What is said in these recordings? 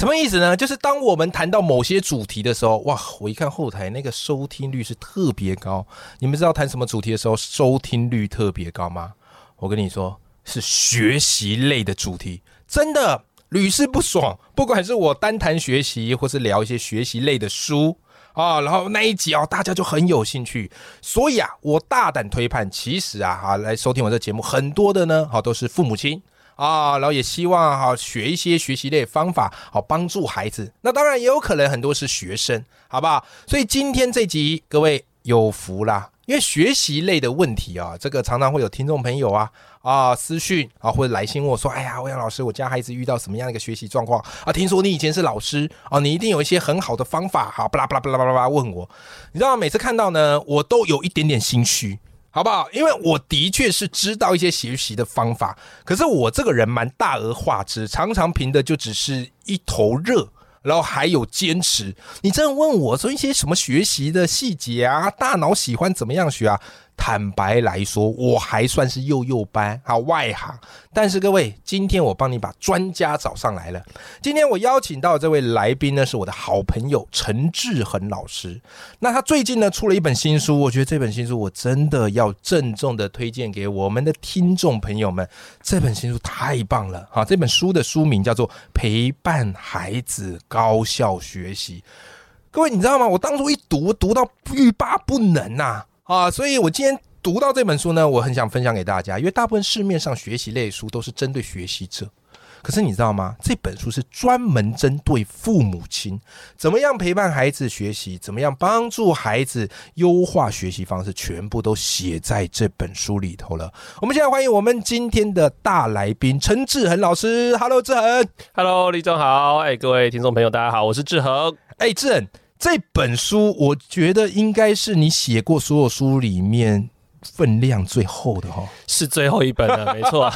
什么意思呢？就是当我们谈到某些主题的时候，哇，我一看后台那个收听率是特别高。你们知道谈什么主题的时候收听率特别高吗？我跟你说，是学习类的主题，真的屡试不爽。不管是我单谈学习，或是聊一些学习类的书啊，然后那一集啊，大家就很有兴趣。所以啊，我大胆推判，其实啊，哈，来收听我这节目很多的呢，好，都是父母亲。啊，然后也希望哈学一些学习类方法，好帮助孩子。那当然也有可能很多是学生，好不好？所以今天这集各位有福啦，因为学习类的问题啊，这个常常会有听众朋友啊啊私讯啊或者来信问我说：“哎呀，欧阳老师，我家孩子遇到什么样的一个学习状况啊？听说你以前是老师啊，你一定有一些很好的方法，好，巴拉巴拉巴拉巴拉问我。你知道每次看到呢，我都有一点点心虚。”好不好？因为我的确是知道一些学习的方法，可是我这个人蛮大而化之，常常凭的就只是一头热，然后还有坚持。你这样问我说一些什么学习的细节啊？大脑喜欢怎么样学啊？坦白来说，我还算是幼幼班啊外行。但是各位，今天我帮你把专家找上来了。今天我邀请到这位来宾呢，是我的好朋友陈志恒老师。那他最近呢出了一本新书，我觉得这本新书我真的要郑重的推荐给我们的听众朋友们。这本新书太棒了啊！这本书的书名叫做《陪伴孩子高效学习》。各位你知道吗？我当初一读，读到欲罢不能呐。所以我今天读到这本书呢，我很想分享给大家，因为大部分市面上学习类书都是针对学习者，可是你知道吗？这本书是专门针对父母亲，怎么样陪伴孩子学习，怎么样帮助孩子优化学习方式，全部都写在这本书里头了。我们现在欢迎我们今天的大来宾陈志恒老师，Hello，志恒，Hello，李总好，哎，各位听众朋友，大家好，我是志恒，哎，志恒。这本书，我觉得应该是你写过所有书里面分量最厚的哈，是最后一本了，没错。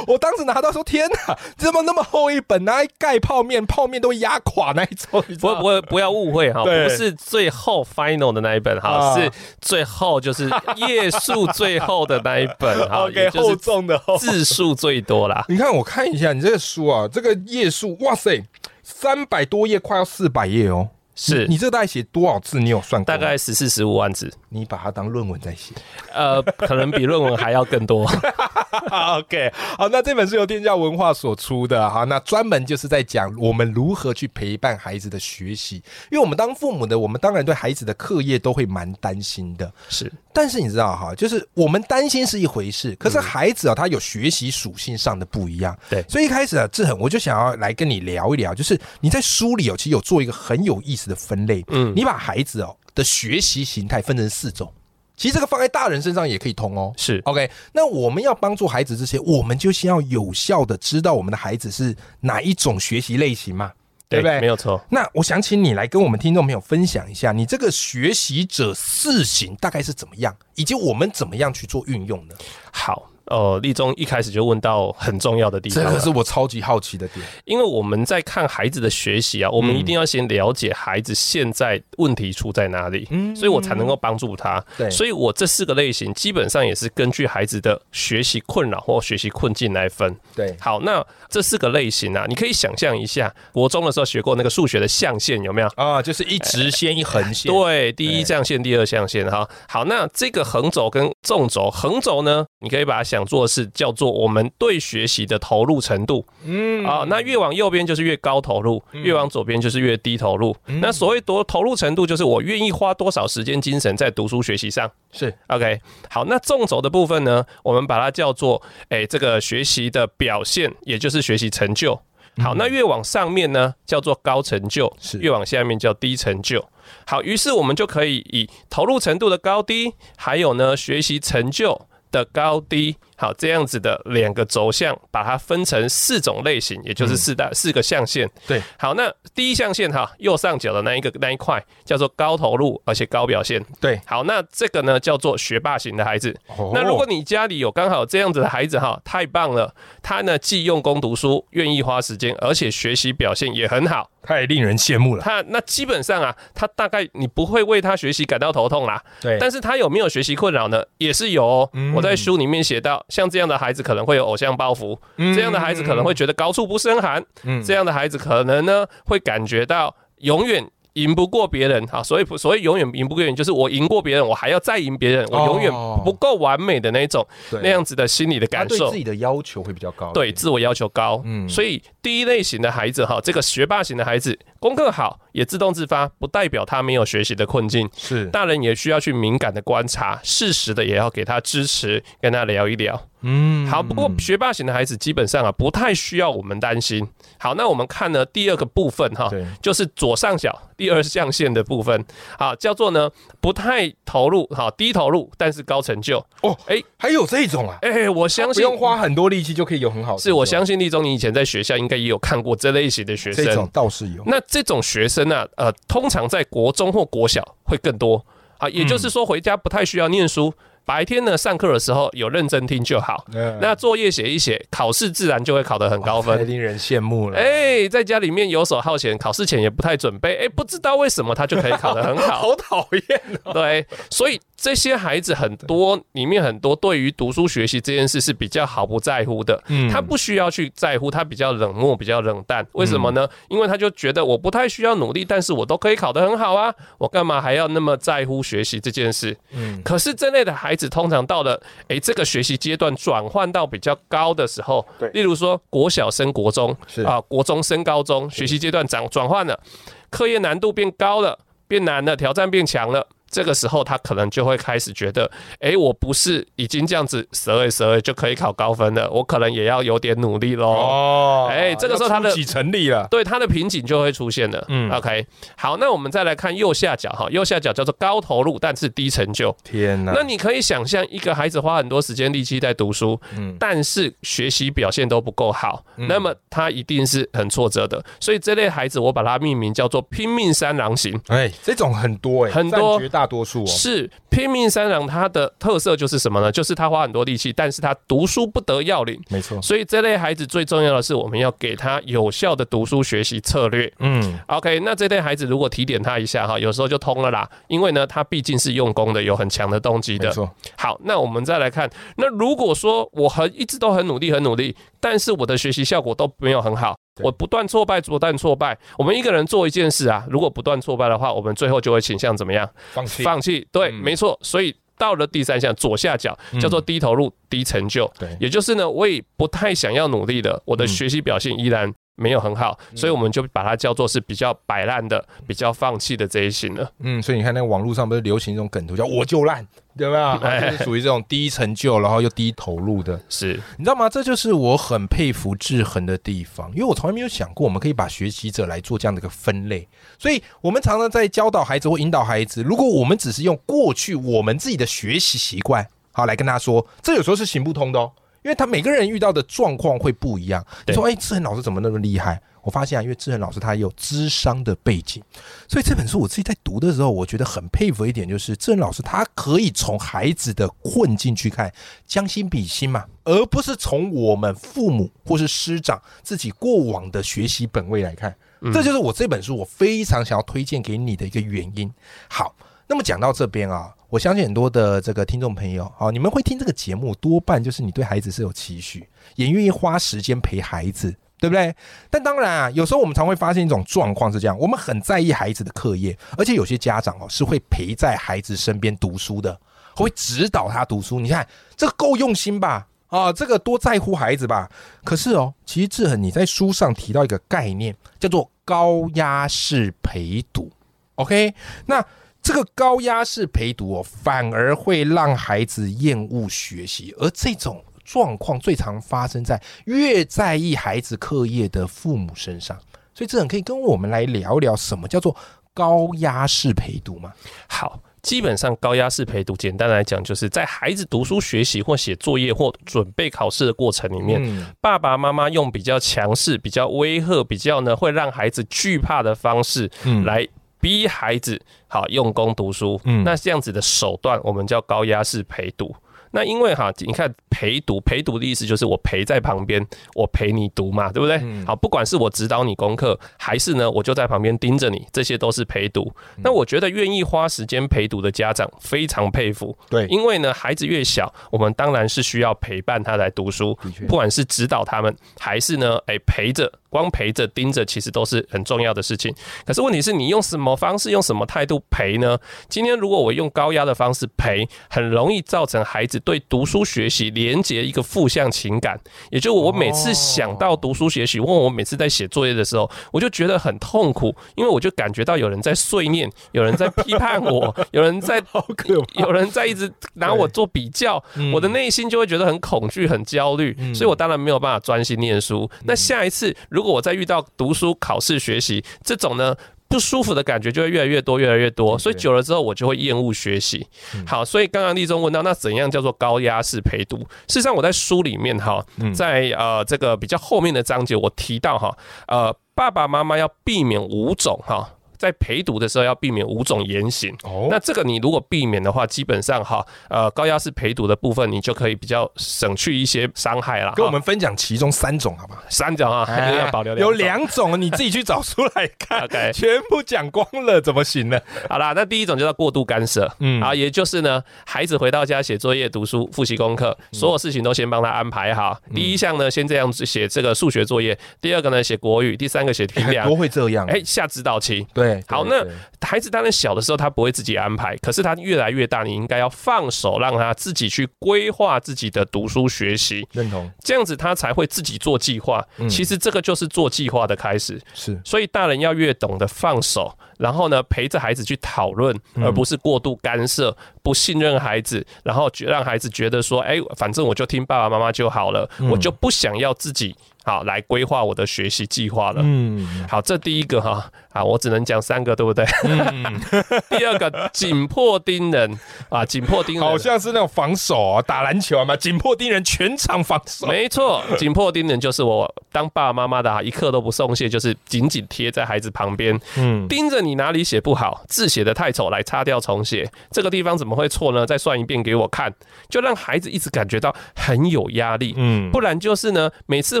我当时拿到说：“天哪，怎么那么厚一本？拿来盖泡面，泡面都压垮那一种。”不不不要误会哈，不是最后 final 的那一本哈，是最后就是页数最厚的那一本哈，给厚重的字数最多啦。你看，我看一下你这个书啊，这个页数，哇塞，三百多页，快要四百页哦。是你这大概写多少字？你有算过？大概十四十五万字。你把它当论文在写？呃，可能比论文还要更多。OK，好，那这本是由天教文化所出的哈，那专门就是在讲我们如何去陪伴孩子的学习。因为我们当父母的，我们当然对孩子的课业都会蛮担心的。是，但是你知道哈，就是我们担心是一回事，可是孩子啊，他有学习属性上的不一样。对，所以一开始啊，志恒我就想要来跟你聊一聊，就是你在书里有其实有做一个很有意思。的分类，嗯，你把孩子哦的学习形态分成四种，其实这个放在大人身上也可以通哦。是，OK。那我们要帮助孩子这些，我们就先要有效的知道我们的孩子是哪一种学习类型嘛，对不对？没有错。那我想请你来跟我们听众朋友分享一下，你这个学习者四型大概是怎么样，以及我们怎么样去做运用呢？好。呃，立中一开始就问到很重要的地方，这个是我超级好奇的点。因为我们在看孩子的学习啊，我们一定要先了解孩子现在问题出在哪里，嗯，所以我才能够帮助他。对，所以我这四个类型基本上也是根据孩子的学习困扰或学习困境来分。对，好，那这四个类型啊，你可以想象一下，国中的时候学过那个数学的象限有没有？啊，就是一直线一横线。对，第一象限，第二象限。哈，好，那这个横轴跟纵轴，横轴呢，你可以把它想做的是叫做我们对学习的投入程度，嗯啊，那越往右边就是越高投入，越往左边就是越低投入。那所谓多投入程度，就是我愿意花多少时间精神在读书学习上。是 OK，好，那纵轴的部分呢，我们把它叫做哎这个学习的表现，也就是学习成就。好，那越往上面呢叫做高成就，是越往下面叫低成就。好，于是我们就可以以投入程度的高低，还有呢学习成就。的高低，好这样子的两个轴向，把它分成四种类型，也就是四大、四个象限。对，好，那第一象限哈，右上角的那一个那一块叫做高投入而且高表现。对，好，那这个呢叫做学霸型的孩子。那如果你家里有刚好这样子的孩子哈，太棒了，他呢既用功读书，愿意花时间，而且学习表现也很好。太令人羡慕了。他那基本上啊，他大概你不会为他学习感到头痛啦。对，但是他有没有学习困扰呢？也是有。哦。我在书里面写到，像这样的孩子可能会有偶像包袱，这样的孩子可能会觉得高处不胜寒，这样的孩子可能呢会感觉到永远。赢不过别人哈，所以所谓永远赢不过别人，就是我赢过别人，我还要再赢别人，我永远不够完美的那种那样子的心理的感受。对自己的要求会比较高，对自我要求高。嗯，所以第一类型的孩子哈，这个学霸型的孩子，功课好也自动自发，不代表他没有学习的困境。是，大人也需要去敏感的观察，适时的也要给他支持，跟他聊一聊。嗯，好。不过学霸型的孩子基本上啊，不太需要我们担心。好，那我们看呢第二个部分哈，就是左上角第二象限的部分，好，叫做呢不太投入，好低投入，但是高成就。哦，哎，还有这种啊？哎，我相信不用花很多力气就可以有很好。是我相信立中，你以前在学校应该也有看过这类型的学生，这种倒是有。那这种学生呢，呃，通常在国中或国小会更多啊，也就是说回家不太需要念书。白天呢，上课的时候有认真听就好。那作业写一写，考试自然就会考得很高分，令人羡慕了。哎，在家里面游手好闲，考试前也不太准备，哎，不知道为什么他就可以考得很好，好讨厌。对，所以。这些孩子很多，里面很多对于读书学习这件事是比较毫不在乎的。嗯，他不需要去在乎，他比较冷漠，比较冷淡。为什么呢？因为他就觉得我不太需要努力，但是我都可以考得很好啊，我干嘛还要那么在乎学习这件事？嗯，可是这类的孩子通常到了哎这个学习阶段转换到比较高的时候，对，例如说国小升国中，是啊，国中升高中，学习阶段转转换了，课业难度变高了，变难了，挑战变强了。这个时候，他可能就会开始觉得，哎，我不是已经这样子十二十二就可以考高分了，我可能也要有点努力喽。哦，哎，这个时候他的起成立了，对他的瓶颈就会出现了。嗯，OK，好，那我们再来看右下角哈，右下角叫做高投入但是低成就。天哪！那你可以想象一个孩子花很多时间力气在读书，嗯，但是学习表现都不够好，那么他一定是很挫折的。所以这类孩子，我把它命名叫做拼命三郎型。哎，这种很多哎，很多大。大多数哦是拼命三郎，他的特色就是什么呢？就是他花很多力气，但是他读书不得要领。没错，所以这类孩子最重要的是，我们要给他有效的读书学习策略。嗯，OK，那这类孩子如果提点他一下哈，有时候就通了啦。因为呢，他毕竟是用功的，有很强的动机的。没错。好，那我们再来看，那如果说我很一直都很努力，很努力，但是我的学习效果都没有很好。我不断挫败，不断挫败。我们一个人做一件事啊，如果不断挫败的话，我们最后就会倾向怎么样？放弃。放弃。对，没错。所以到了第三项左下角叫做低投入低成就。对，也就是呢，我也不太想要努力的，我的学习表现依然。没有很好，所以我们就把它叫做是比较摆烂的、比较放弃的这一型了。嗯，所以你看那个网络上不是流行一种梗图，叫“我就烂”，对吧？就是属于这种低成就，然后又低投入的。是，你知道吗？这就是我很佩服志恒的地方，因为我从来没有想过我们可以把学习者来做这样的一个分类。所以我们常常在教导孩子或引导孩子，如果我们只是用过去我们自己的学习习惯，好来跟他说，这有时候是行不通的哦。因为他每个人遇到的状况会不一样。你说，哎，志恒老师怎么那么厉害？我发现啊，因为志恒老师他有智商的背景，所以这本书我自己在读的时候，我觉得很佩服一点，就是志恒老师他可以从孩子的困境去看，将心比心嘛，而不是从我们父母或是师长自己过往的学习本位来看。这就是我这本书我非常想要推荐给你的一个原因。好。那么讲到这边啊，我相信很多的这个听众朋友，啊，你们会听这个节目，多半就是你对孩子是有期许，也愿意花时间陪孩子，对不对？但当然啊，有时候我们常会发现一种状况是这样，我们很在意孩子的课业，而且有些家长哦是会陪在孩子身边读书的，会指导他读书。你看这个够用心吧？啊，这个多在乎孩子吧？可是哦，其实志恒你在书上提到一个概念，叫做高压式陪读。OK，那。这个高压式陪读哦，反而会让孩子厌恶学习，而这种状况最常发生在越在意孩子课业的父母身上。所以，这很可以跟我们来聊聊什么叫做高压式陪读吗？好。基本上高压式陪读，简单来讲，就是在孩子读书学习或写作业或准备考试的过程里面，爸爸妈妈用比较强势、比较威吓、比较呢会让孩子惧怕的方式来逼孩子好用功读书。那这样子的手段，我们叫高压式陪读。那因为哈，你看陪读，陪读的意思就是我陪在旁边，我陪你读嘛，对不对？好，不管是我指导你功课，还是呢，我就在旁边盯着你，这些都是陪读。那我觉得愿意花时间陪读的家长非常佩服。对，因为呢，孩子越小，我们当然是需要陪伴他来读书，不管是指导他们，还是呢，哎陪着。光陪着盯着，其实都是很重要的事情。可是问题是你用什么方式、用什么态度陪呢？今天如果我用高压的方式陪，很容易造成孩子对读书学习连接一个负向情感。也就我每次想到读书学习，问我每次在写作业的时候，我就觉得很痛苦，因为我就感觉到有人在碎念，有人在批判我，有人在好可怕，有人在一直拿我做比较，我的内心就会觉得很恐惧、很焦虑，所以我当然没有办法专心念书。那下一次如如果我在遇到读书、考试、学习这种呢不舒服的感觉，就会越来越多、越来越多，所以久了之后，我就会厌恶学习。好，所以刚刚立中问到，那怎样叫做高压式陪读？事实上，我在书里面哈，在呃这个比较后面的章节，我提到哈，呃，爸爸妈妈要避免五种哈。在陪读的时候要避免五种言行。哦，那这个你如果避免的话，基本上哈，呃，高压式陪读的部分你就可以比较省去一些伤害了。跟我们分享其中三种好不好？三种啊，还要保留有两种，你自己去找出来看。OK，全部讲光了怎么行呢？好啦，那第一种叫做过度干涉。嗯，啊，也就是呢，孩子回到家写作业、读书、复习功课，所有事情都先帮他安排好。第一项呢，先这样子写这个数学作业；第二个呢，写国语；第三个写评量。都会这样。哎，下指导期。对。好，那孩子当然小的时候他不会自己安排，可是他越来越大，你应该要放手让他自己去规划自己的读书学习。认同，这样子他才会自己做计划。其实这个就是做计划的开始。是，所以大人要越懂得放手，然后呢陪着孩子去讨论，而不是过度干涉、不信任孩子，然后让孩子觉得说，哎，反正我就听爸爸妈妈就好了，我就不想要自己。好，来规划我的学习计划了。嗯，好，这第一个哈，啊，我只能讲三个，对不对？嗯。第二个紧迫盯人啊，紧迫盯人，好像是那种防守啊，打篮球嘛，紧迫盯人，全场防守。没错，紧迫盯人就是我当爸爸妈妈的啊，一刻都不松懈，就是紧紧贴在孩子旁边，嗯，盯着你哪里写不好，字写的太丑，来擦掉重写。这个地方怎么会错呢？再算一遍给我看，就让孩子一直感觉到很有压力。嗯，不然就是呢，每次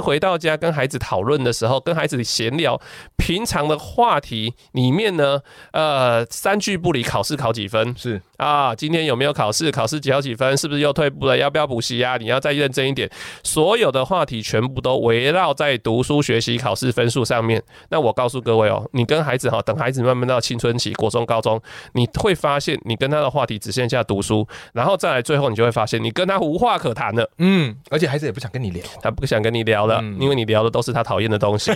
回到家跟孩子讨论的时候，跟孩子闲聊平常的话题里面呢，呃，三句不离考试考几分？是。啊，今天有没有考试？考试考几分？是不是又退步了？要不要补习啊？你要再认真一点。所有的话题全部都围绕在读书、学习、考试分数上面。那我告诉各位哦，你跟孩子哈，等孩子慢慢到青春期，国中、高中，你会发现你跟他的话题只剩下读书，然后再来最后你就会发现你跟他无话可谈了。嗯，而且孩子也不想跟你聊，他不想跟你聊了，因为你聊的都是他讨厌的东西。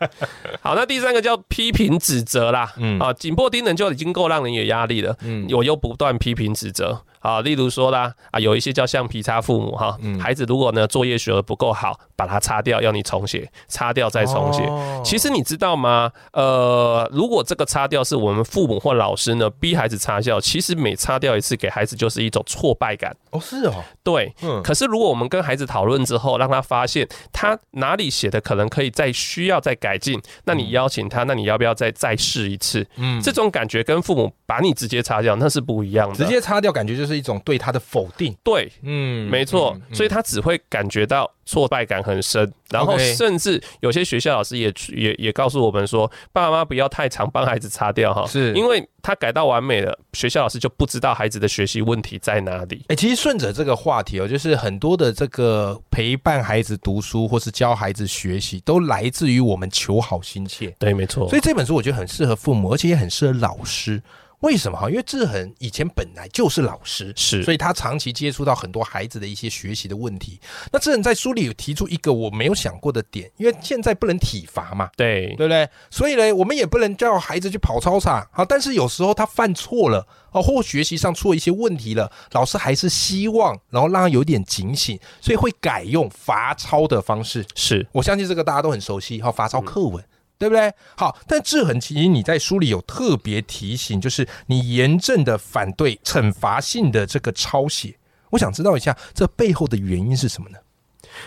好，那第三个叫批评指责啦。嗯啊，紧迫盯人就已经够让人有压力了。嗯，我又不乱批评指责。啊，例如说啦，啊，有一些叫橡皮擦父母哈，孩子如果呢作业学的不够好，把它擦掉，要你重写，擦掉再重写。其实你知道吗？呃，如果这个擦掉是我们父母或老师呢逼孩子擦掉，其实每擦掉一次给孩子就是一种挫败感。哦，是哦，对。嗯。可是如果我们跟孩子讨论之后，让他发现他哪里写的可能可以再需要再改进，那你邀请他，那你要不要再再试一次？嗯，这种感觉跟父母把你直接擦掉那是不一样的。直接擦掉感觉就是。一种对他的否定，对，嗯，没错，所以他只会感觉到挫败感很深，然后甚至有些学校老师也也也告诉我们说，爸爸妈妈不要太常帮孩子擦掉哈，是因为他改到完美了，学校老师就不知道孩子的学习问题在哪里。哎，其实顺着这个话题哦，就是很多的这个陪伴孩子读书或是教孩子学习，都来自于我们求好心切。对，没错。所以这本书我觉得很适合父母，而且也很适合老师。为什么哈？因为志恒以前本来就是老师，是，所以他长期接触到很多孩子的一些学习的问题。那志恒在书里有提出一个我没有想过的点，因为现在不能体罚嘛，对对不对？所以呢，我们也不能叫孩子去跑操场好。但是有时候他犯错了啊，或学习上出了一些问题了，老师还是希望然后让他有点警醒，所以会改用罚抄的方式。是我相信这个大家都很熟悉哈，罚抄课文。对不对？好，但志恒其实你在书里有特别提醒，就是你严正的反对惩罚性的这个抄写。我想知道一下，这背后的原因是什么呢？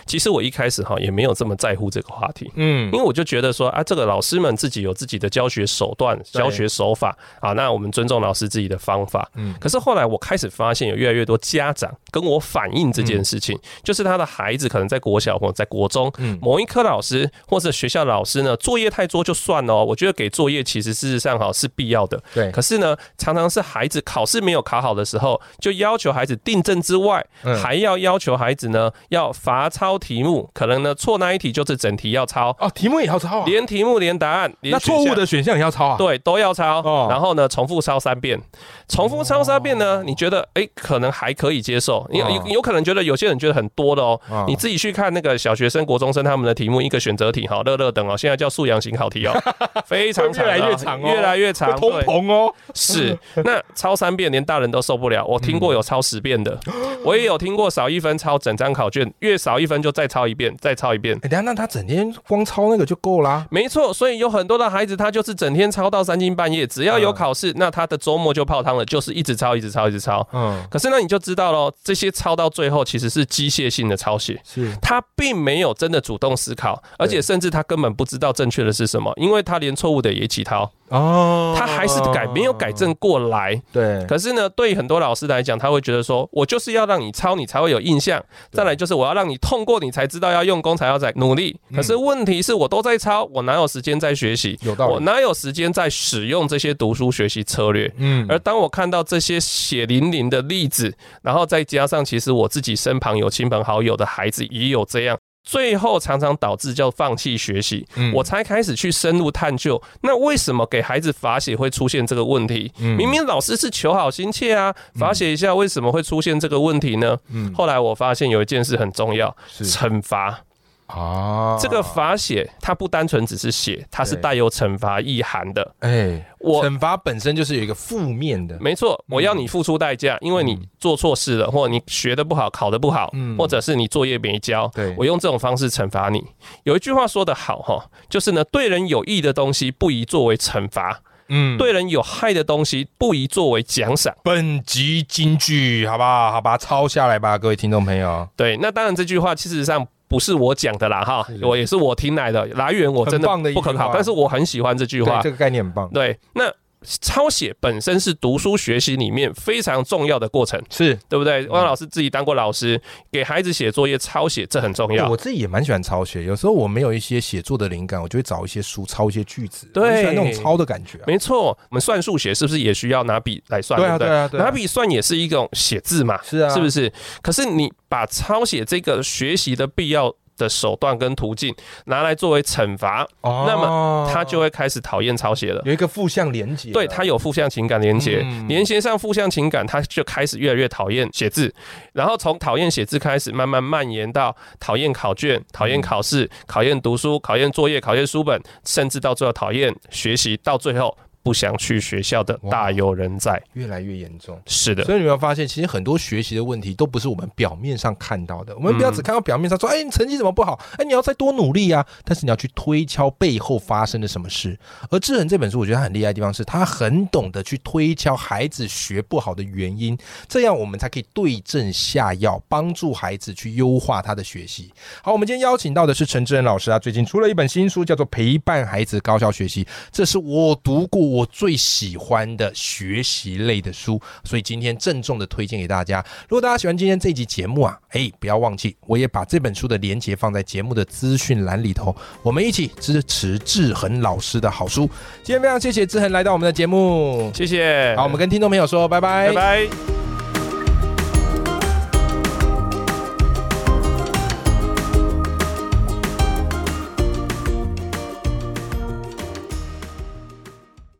其实我一开始哈也没有这么在乎这个话题，嗯，因为我就觉得说啊，这个老师们自己有自己的教学手段、教学手法啊，那我们尊重老师自己的方法，嗯。可是后来我开始发现，有越来越多家长跟我反映这件事情，就是他的孩子可能在国小或者在国中，某一科老师或者学校老师呢，作业太多就算了，我觉得给作业其实事实上哈是必要的，对。可是呢，常常是孩子考试没有考好的时候，就要求孩子订正之外，还要要求孩子呢要罚抄题目。可能呢，错那一题就是整题要抄。哦，题目也要抄，连题目连答案，那错误的选项也要抄啊，对，都要抄。然后呢，重复抄三遍，重复抄三遍呢，你觉得哎，可能还可以接受，你有有可能觉得有些人觉得很多的哦。你自己去看那个小学生、国中生他们的题目，一个选择题哈，乐乐等哦，现在叫素养型考题哦，非常长，越来越长，越来越长，通膨哦。是，那抄三遍连大人都受不了。我听过有抄十遍的，我也有听过少一分抄整张考卷，越少一分就再抄一遍，再抄一遍。等下，那他整天光抄那个就够啦。没错，所以有很多的孩子，他就是整天抄到三更半夜，只要有考试，那他的周末就泡汤了，就是一直抄，一直抄，一直抄。嗯。可是那你就知道喽，这些抄到最后其实是机械性的抄写，是他并没有真的主动思考，而且甚至他根本不知道正确的是什么，因为他连错误的也一起抄。哦，他还是改没有改正过来。对，可是呢，对于很多老师来讲，他会觉得说，我就是要让你抄，你才会有印象。再来就是我要让你痛过，你才知道要用功，才要在努力。可是问题是我都在抄，我哪有时间在学习？有道理，我哪有时间在使用这些读书学习策略？嗯，而当我看到这些血淋淋的例子，然后再加上其实我自己身旁有亲朋好友的孩子也有这样。最后常常导致叫放弃学习，我才开始去深入探究，那为什么给孩子罚写会出现这个问题？明明老师是求好心切啊，罚写一下为什么会出现这个问题呢？后来我发现有一件事很重要，惩罚。啊，这个罚写它不单纯只是写，它是带有惩罚意涵的。哎，我惩罚本身就是有一个负面的，没错，我要你付出代价，因为你做错事了，或者你学的不好，考的不好，或者是你作业没交，对我用这种方式惩罚你。有一句话说得好哈，就是呢，对人有益的东西不宜作为惩罚，嗯，对人有害的东西不宜作为奖赏。本集金句，好不好？好吧，抄下来吧，各位听众朋友。对，那当然这句话事实上。不是我讲的啦，哈，我也是我听来的，来源我真的不可靠，但是我很喜欢这句话，这个概念很棒。对，那。抄写本身是读书学习里面非常重要的过程，是对不对？汪老师自己当过老师，给孩子写作业抄写，这很重要。我自己也蛮喜欢抄写，有时候我没有一些写作的灵感，我就会找一些书抄一些句子，对，喜欢那种抄的感觉。没错，我们算数学是不是也需要拿笔来算？对啊，对啊，拿笔算也是一种写字嘛，是啊，是不是？可是你把抄写这个学习的必要。的手段跟途径拿来作为惩罚，那么他就会开始讨厌抄写了。有一个负向连接，对他有负向情感连接，连接上负向情感，他就开始越来越讨厌写字，然后从讨厌写字开始，慢慢蔓延到讨厌考卷、讨厌考试、讨厌读书、讨厌作业、讨厌书本，甚至到最后讨厌学习，到最后。不想去学校的大有人在，越来越严重。是的，所以你有没有发现，其实很多学习的问题都不是我们表面上看到的。我们不要只看到表面上说，哎，你成绩怎么不好？哎，你要再多努力啊！但是你要去推敲背后发生了什么事。而《智恒》这本书，我觉得它很厉害的地方是，他很懂得去推敲孩子学不好的原因，这样我们才可以对症下药，帮助孩子去优化他的学习。好，我们今天邀请到的是陈志仁老师啊，最近出了一本新书，叫做《陪伴孩子高效学习》，这是我读过。我最喜欢的学习类的书，所以今天郑重的推荐给大家。如果大家喜欢今天这集节目啊，哎，不要忘记，我也把这本书的连接放在节目的资讯栏里头，我们一起支持志恒老师的好书。今天非常谢谢志恒来到我们的节目，谢谢。好，我们跟听众朋友说拜拜，拜拜。